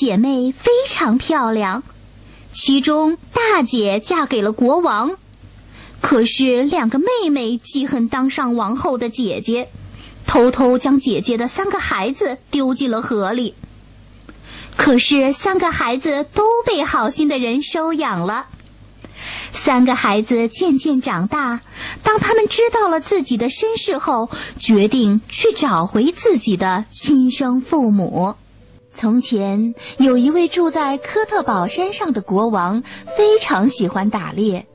姐妹非常漂亮，其中大姐嫁给了国王，可是两个妹妹记恨当上王后的姐姐，偷偷将姐姐的三个孩子丢进了河里。可是三个孩子都被好心的人收养了。三个孩子渐渐长大，当他们知道了自己的身世后，决定去找回自己的亲生父母。从前有一位住在科特堡山上的国王，非常喜欢打猎。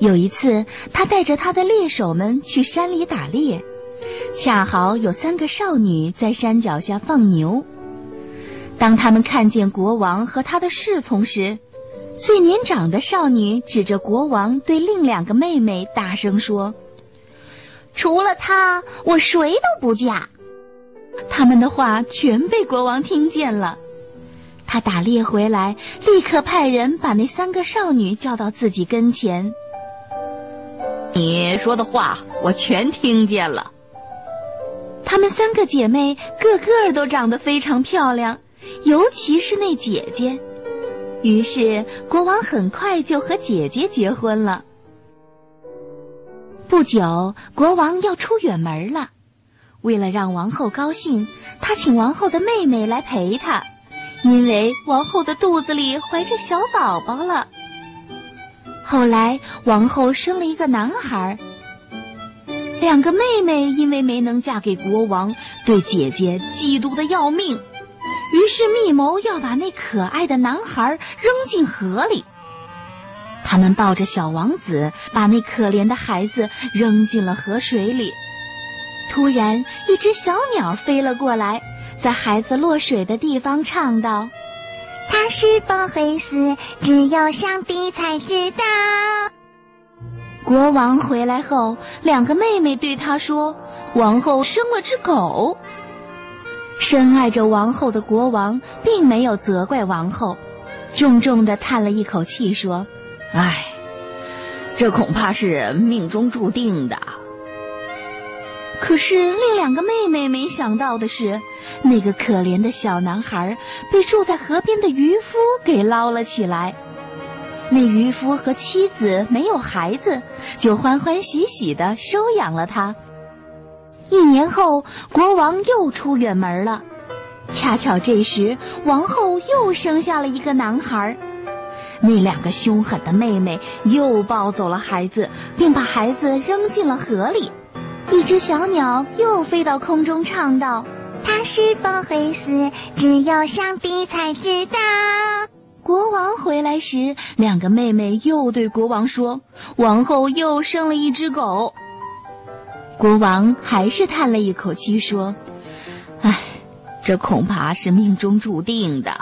有一次，他带着他的猎手们去山里打猎，恰好有三个少女在山脚下放牛。当他们看见国王和他的侍从时，最年长的少女指着国王对另两个妹妹大声说：“除了他，我谁都不嫁。”他们的话全被国王听见了。他打猎回来，立刻派人把那三个少女叫到自己跟前。你说的话我全听见了。她们三个姐妹个个都长得非常漂亮，尤其是那姐姐。于是国王很快就和姐姐结婚了。不久，国王要出远门了。为了让王后高兴，他请王后的妹妹来陪他，因为王后的肚子里怀着小宝宝了。后来，王后生了一个男孩。两个妹妹因为没能嫁给国王，对姐姐嫉妒的要命，于是密谋要把那可爱的男孩扔进河里。他们抱着小王子，把那可怜的孩子扔进了河水里。突然，一只小鸟飞了过来，在孩子落水的地方唱道：“他是否会死，只有上帝才知道。”国王回来后，两个妹妹对他说：“王后生了只狗。”深爱着王后的国王并没有责怪王后，重重的叹了一口气说：“唉，这恐怕是命中注定的。”可是另两个妹妹没想到的是，那个可怜的小男孩被住在河边的渔夫给捞了起来。那渔夫和妻子没有孩子，就欢欢喜喜的收养了他。一年后，国王又出远门了，恰巧这时王后又生下了一个男孩。那两个凶狠的妹妹又抱走了孩子，并把孩子扔进了河里。一只小鸟又飞到空中，唱道：“它是否会死，只有上帝才知道。”国王回来时，两个妹妹又对国王说：“王后又生了一只狗。”国王还是叹了一口气说：“唉，这恐怕是命中注定的。”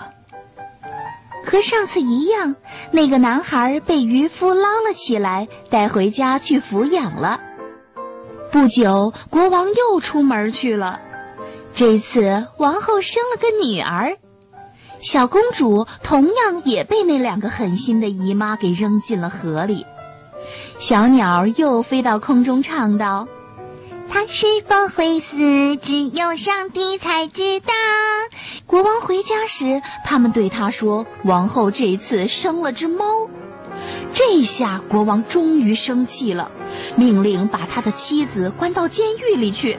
和上次一样，那个男孩被渔夫捞了起来，带回家去抚养了。不久，国王又出门去了。这次，王后生了个女儿，小公主同样也被那两个狠心的姨妈给扔进了河里。小鸟又飞到空中，唱道：“她是否会死，只有上帝才知道。”国王回家时，他们对他说：“王后这次生了只猫。”这下国王终于生气了，命令把他的妻子关到监狱里去。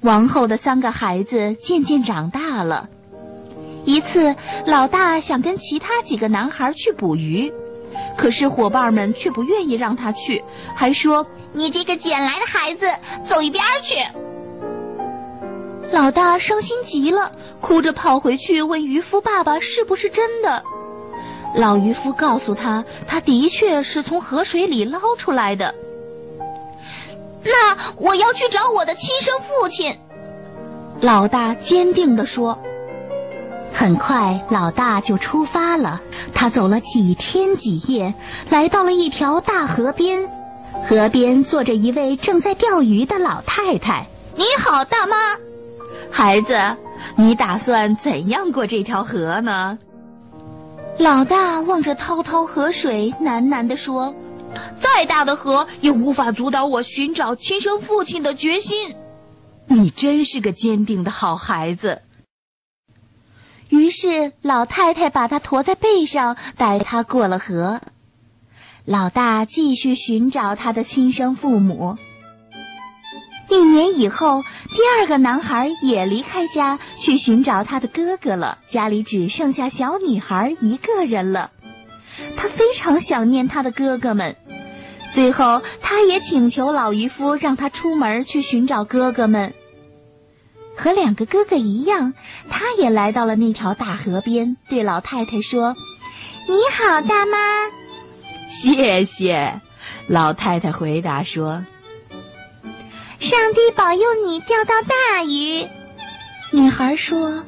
王后的三个孩子渐渐长大了。一次，老大想跟其他几个男孩去捕鱼，可是伙伴们却不愿意让他去，还说：“你这个捡来的孩子，走一边去！”老大伤心极了，哭着跑回去问渔夫爸爸是不是真的。老渔夫告诉他，他的确是从河水里捞出来的。那我要去找我的亲生父亲。老大坚定地说。很快，老大就出发了。他走了几天几夜，来到了一条大河边。河边坐着一位正在钓鱼的老太太。你好，大妈。孩子，你打算怎样过这条河呢？老大望着滔滔河水，喃喃地说：“再大的河也无法阻挡我寻找亲生父亲的决心。”你真是个坚定的好孩子。于是，老太太把他驮在背上，带他过了河。老大继续寻找他的亲生父母。一年以后，第二个男孩也离开家去寻找他的哥哥了。家里只剩下小女孩一个人了。他非常想念他的哥哥们。最后，他也请求老渔夫让他出门去寻找哥哥们。和两个哥哥一样，他也来到了那条大河边，对老太太说：“你好，大妈。”“谢谢。”老太太回答说。“上帝保佑你钓到大鱼。”女孩说。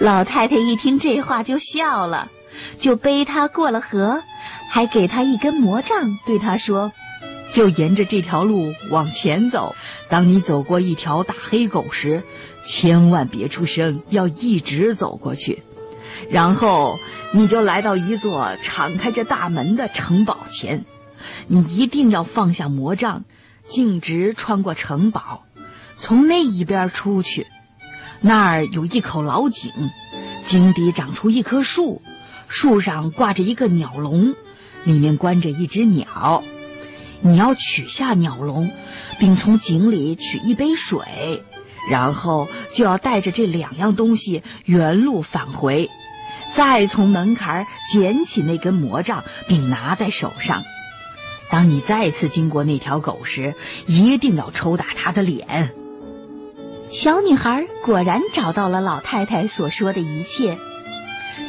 老太太一听这话就笑了，就背他过了河，还给他一根魔杖，对他说。就沿着这条路往前走。当你走过一条大黑狗时，千万别出声，要一直走过去。然后你就来到一座敞开着大门的城堡前，你一定要放下魔杖，径直穿过城堡，从那一边出去。那儿有一口老井，井底长出一棵树，树上挂着一个鸟笼，里面关着一只鸟。你要取下鸟笼，并从井里取一杯水，然后就要带着这两样东西原路返回，再从门槛捡起那根魔杖，并拿在手上。当你再次经过那条狗时，一定要抽打它的脸。小女孩果然找到了老太太所说的一切。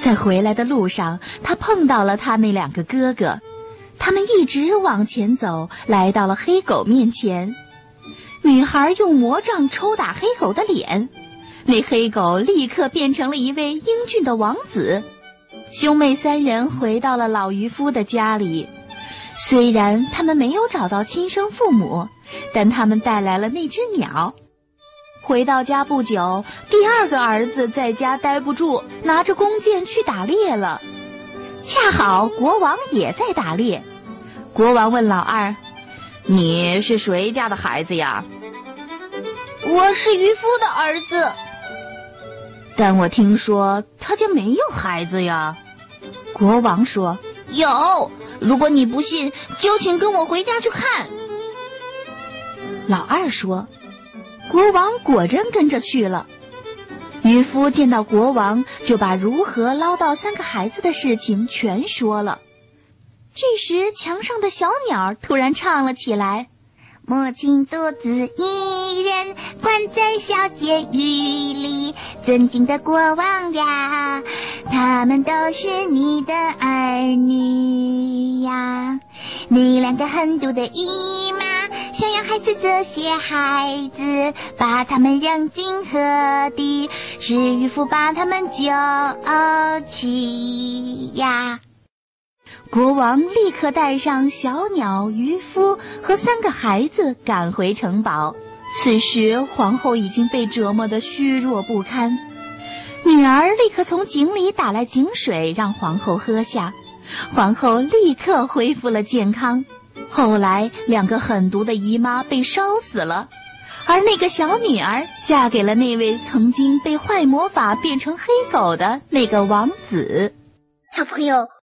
在回来的路上，她碰到了她那两个哥哥。他们一直往前走，来到了黑狗面前。女孩用魔杖抽打黑狗的脸，那黑狗立刻变成了一位英俊的王子。兄妹三人回到了老渔夫的家里。虽然他们没有找到亲生父母，但他们带来了那只鸟。回到家不久，第二个儿子在家待不住，拿着弓箭去打猎了。恰好国王也在打猎，国王问老二：“你是谁家的孩子呀？”“我是渔夫的儿子。”“但我听说他家没有孩子呀。”国王说：“有，如果你不信，就请跟我回家去看。”老二说：“国王果真跟着去了。”渔夫见到国王，就把如何捞到三个孩子的事情全说了。这时，墙上的小鸟突然唱了起来：“母亲独自一人关在小监狱里，尊敬的国王呀，他们都是你的儿女呀。你两个狠毒的姨妈。”想要害死这些孩子，把他们扔进河底，是渔夫把他们救起呀！国王立刻带上小鸟、渔夫和三个孩子赶回城堡。此时，皇后已经被折磨得虚弱不堪。女儿立刻从井里打来井水，让皇后喝下。皇后立刻恢复了健康。后来，两个狠毒的姨妈被烧死了，而那个小女儿嫁给了那位曾经被坏魔法变成黑狗的那个王子。小朋友，